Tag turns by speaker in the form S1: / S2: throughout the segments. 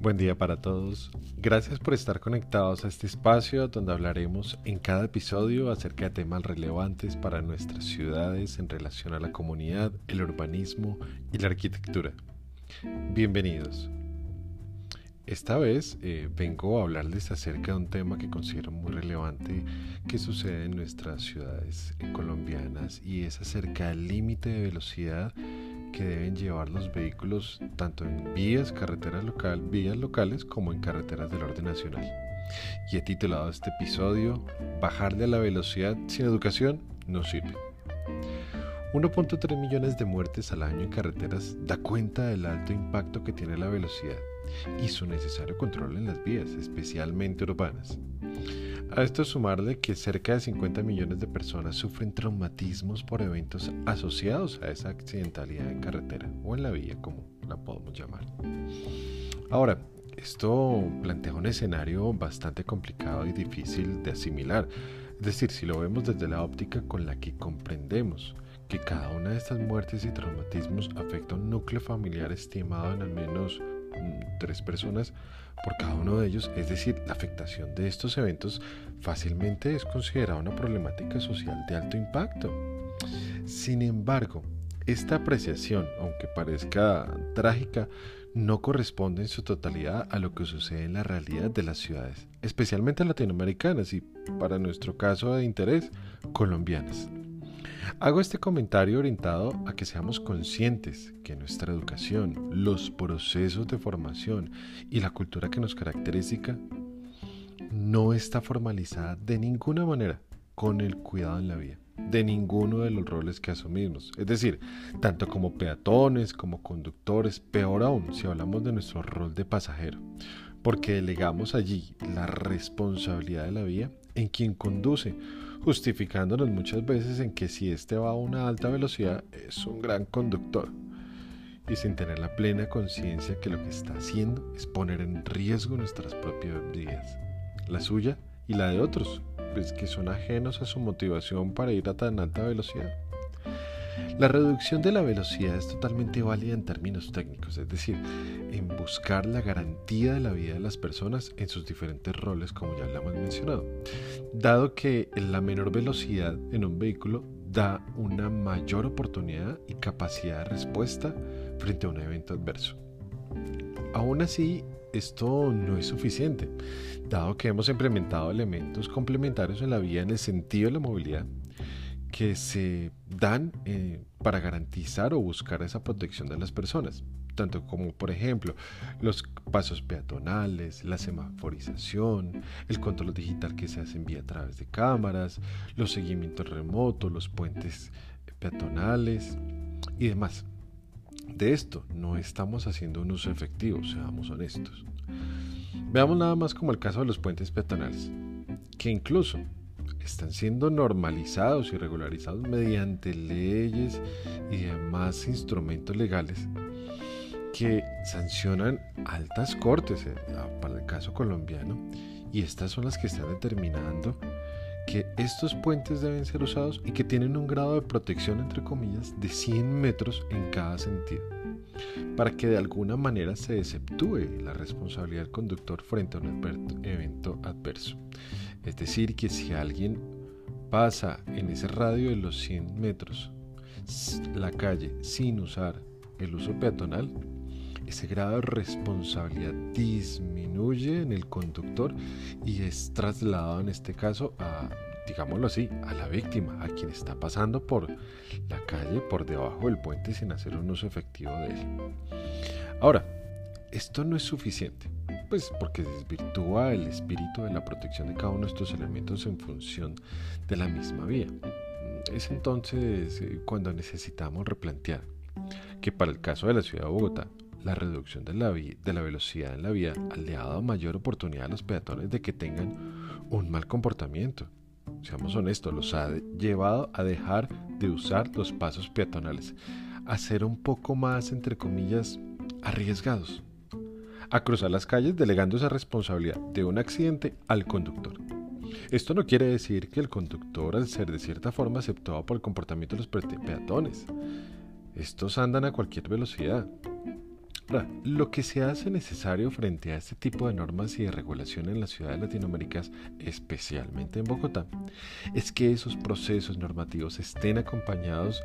S1: Buen día para todos. Gracias por estar conectados a este espacio donde hablaremos en cada episodio acerca de temas relevantes para nuestras ciudades en relación a la comunidad, el urbanismo y la arquitectura. Bienvenidos. Esta vez eh, vengo a hablarles acerca de un tema que considero muy relevante que sucede en nuestras ciudades colombianas y es acerca del límite de velocidad que deben llevar los vehículos tanto en vías, carreteras local, vías locales como en carreteras del orden nacional. Y he titulado este episodio Bajarle a la velocidad sin educación no sirve. 1.3 millones de muertes al año en carreteras da cuenta del alto impacto que tiene la velocidad y su necesario control en las vías, especialmente urbanas. A esto sumarle que cerca de 50 millones de personas sufren traumatismos por eventos asociados a esa accidentalidad en carretera o en la vía, como la podemos llamar. Ahora, esto plantea un escenario bastante complicado y difícil de asimilar. Es decir, si lo vemos desde la óptica con la que comprendemos que cada una de estas muertes y traumatismos afecta a un núcleo familiar estimado en al menos tres personas por cada uno de ellos, es decir, la afectación de estos eventos fácilmente es considerada una problemática social de alto impacto. Sin embargo, esta apreciación, aunque parezca trágica, no corresponde en su totalidad a lo que sucede en la realidad de las ciudades, especialmente latinoamericanas y, para nuestro caso de interés, colombianas. Hago este comentario orientado a que seamos conscientes que nuestra educación, los procesos de formación y la cultura que nos caracteriza no está formalizada de ninguna manera con el cuidado en la vida de ninguno de los roles que asumimos. Es decir, tanto como peatones, como conductores, peor aún si hablamos de nuestro rol de pasajero, porque delegamos allí la responsabilidad de la vía en quien conduce justificándonos muchas veces en que si éste va a una alta velocidad es un gran conductor y sin tener la plena conciencia que lo que está haciendo es poner en riesgo nuestras propias vidas, la suya y la de otros, pues que son ajenos a su motivación para ir a tan alta velocidad. La reducción de la velocidad es totalmente válida en términos técnicos, es decir, en buscar la garantía de la vida de las personas en sus diferentes roles, como ya lo hemos mencionado, dado que la menor velocidad en un vehículo da una mayor oportunidad y capacidad de respuesta frente a un evento adverso. Aún así, esto no es suficiente, dado que hemos implementado elementos complementarios en la vía en el sentido de la movilidad que se dan eh, para garantizar o buscar esa protección de las personas, tanto como por ejemplo los pasos peatonales, la semaforización, el control digital que se hace en vía a través de cámaras, los seguimientos remotos, los puentes peatonales y demás. De esto no estamos haciendo un uso efectivo, seamos honestos. Veamos nada más como el caso de los puentes peatonales, que incluso están siendo normalizados y regularizados mediante leyes y demás instrumentos legales que sancionan altas cortes eh, para el caso colombiano y estas son las que están determinando que estos puentes deben ser usados y que tienen un grado de protección entre comillas de 100 metros en cada sentido para que de alguna manera se exceptúe la responsabilidad del conductor frente a un evento adverso. Es decir, que si alguien pasa en ese radio de los 100 metros la calle sin usar el uso peatonal, ese grado de responsabilidad disminuye en el conductor y es trasladado en este caso a, digámoslo así, a la víctima, a quien está pasando por la calle por debajo del puente sin hacer un uso efectivo de él. Ahora, esto no es suficiente pues porque desvirtúa el espíritu de la protección de cada uno de estos elementos en función de la misma vía. Es entonces eh, cuando necesitamos replantear que para el caso de la ciudad de Bogotá, la reducción de la, de la velocidad en la vía le ha dado mayor oportunidad a los peatones de que tengan un mal comportamiento. Seamos honestos, los ha llevado a dejar de usar los pasos peatonales, a ser un poco más, entre comillas, arriesgados a cruzar las calles delegando esa responsabilidad de un accidente al conductor. Esto no quiere decir que el conductor, al ser de cierta forma aceptado por el comportamiento de los peatones, estos andan a cualquier velocidad. lo que se hace necesario frente a este tipo de normas y de regulación en las ciudades latinoaméricas, especialmente en Bogotá, es que esos procesos normativos estén acompañados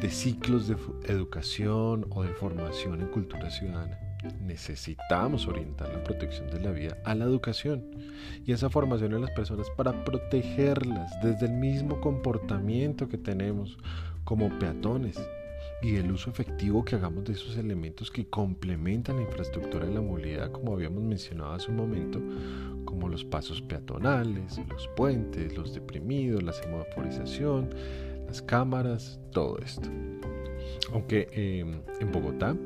S1: de ciclos de educación o de formación en cultura ciudadana. Necesitamos orientar la protección de la vida a la educación y esa formación en las personas para protegerlas desde el mismo comportamiento que tenemos como peatones y el uso efectivo que hagamos de esos elementos que complementan la infraestructura de la movilidad, como habíamos mencionado hace un momento, como los pasos peatonales, los puentes, los deprimidos, la semaforización, las cámaras, todo esto. Aunque em, en Bogotá,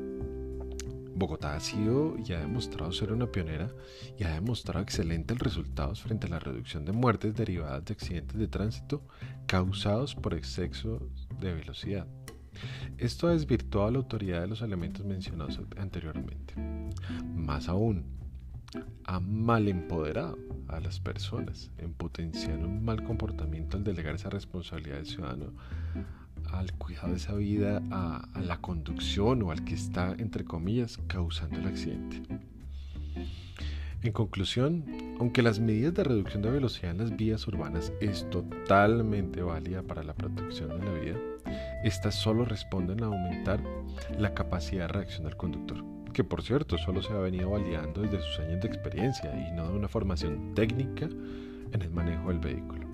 S1: Bogotá ha sido y ha demostrado ser una pionera y ha demostrado excelentes resultados frente a la reducción de muertes derivadas de accidentes de tránsito causados por exceso de velocidad. Esto ha desvirtuado la autoridad de los elementos mencionados anteriormente. Más aún, ha mal empoderado a las personas en potenciar un mal comportamiento al delegar esa responsabilidad del ciudadano al cuidado de esa vida, a, la conducción o al que está, entre comillas, causando el accidente. En conclusión, aunque las medidas de reducción de velocidad en las vías urbanas es totalmente válida para la protección de la vida, estas solo responden a aumentar la capacidad de reacción del conductor, que por cierto solo se ha venido validando desde sus años de experiencia y no de una formación técnica en el manejo del vehículo.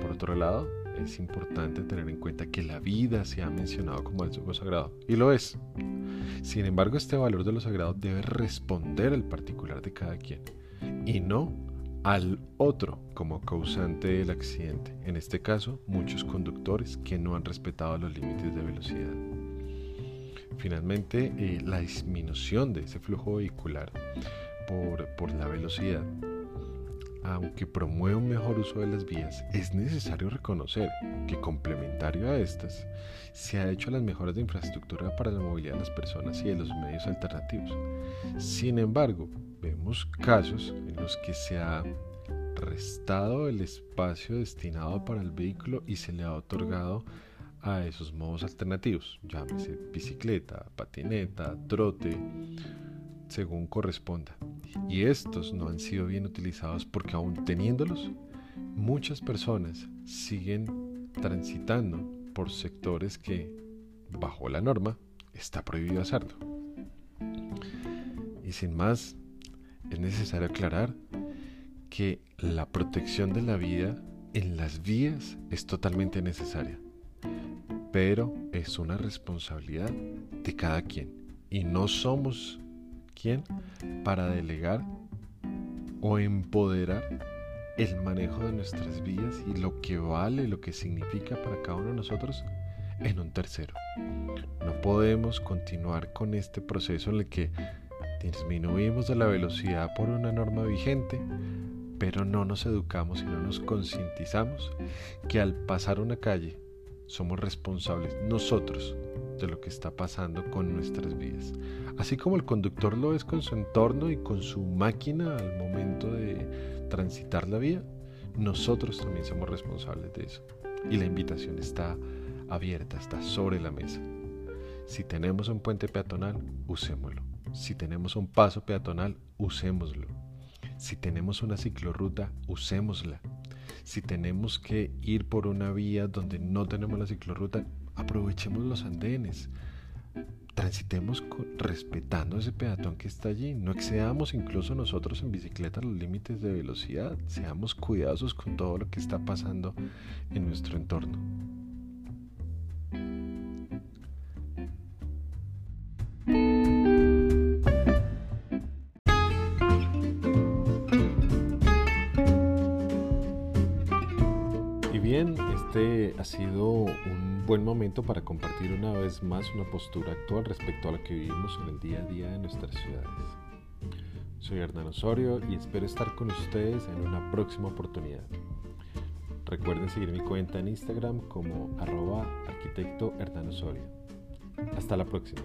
S1: Por otro lado, es importante tener en cuenta que la vida se ha mencionado como algo sagrado, y lo es. Sin embargo, este valor de lo sagrado debe responder al particular de cada quien, y no al otro como causante del accidente, en este caso muchos conductores que no han respetado los límites de velocidad. Finalmente, eh, la disminución de ese flujo vehicular por, por la velocidad aunque promueve un mejor uso de las vías, es necesario reconocer que complementario a estas, se ha hecho las mejoras de infraestructura para la movilidad de las personas y de los medios alternativos. Sin embargo, vemos casos en los que se ha restado el espacio destinado para el vehículo y se le ha otorgado a esos modos alternativos, llámese bicicleta, patineta, trote, según corresponda y estos no han sido bien utilizados porque aún teniéndolos, muchas personas siguen transitando por sectores que, bajo la norma, está prohibido hacerlo. Y sin más, es necesario aclarar que la protección de la vida en las vías es totalmente necesaria, pero es una responsabilidad de cada quien y no somos ¿Quién? Para delegar o empoderar el manejo de nuestras vidas y lo que vale, lo que significa para cada uno de nosotros en un tercero. No podemos continuar con este proceso en el que disminuimos la velocidad por una norma vigente, pero no nos educamos y no nos concientizamos que al pasar una calle somos responsables nosotros de lo que está pasando con nuestras vidas. Así como el conductor lo es con su entorno y con su máquina al momento de transitar la vía, nosotros también somos responsables de eso. Y la invitación está abierta, está sobre la mesa. Si tenemos un puente peatonal, usémoslo. Si tenemos un paso peatonal, usémoslo. Si tenemos una ciclorruta, usémosla. Si tenemos que ir por una vía donde no tenemos la ciclorruta, aprovechemos los andenes, transitemos respetando ese peatón que está allí, no excedamos incluso nosotros en bicicleta los límites de velocidad, seamos cuidadosos con todo lo que está pasando en nuestro entorno. Este ha sido un buen momento para compartir una vez más una postura actual respecto a lo que vivimos en el día a día de nuestras ciudades. Soy Hernán Osorio y espero estar con ustedes en una próxima oportunidad. Recuerden seguir mi cuenta en Instagram como arroba arquitecto Hernán Osorio. Hasta la próxima.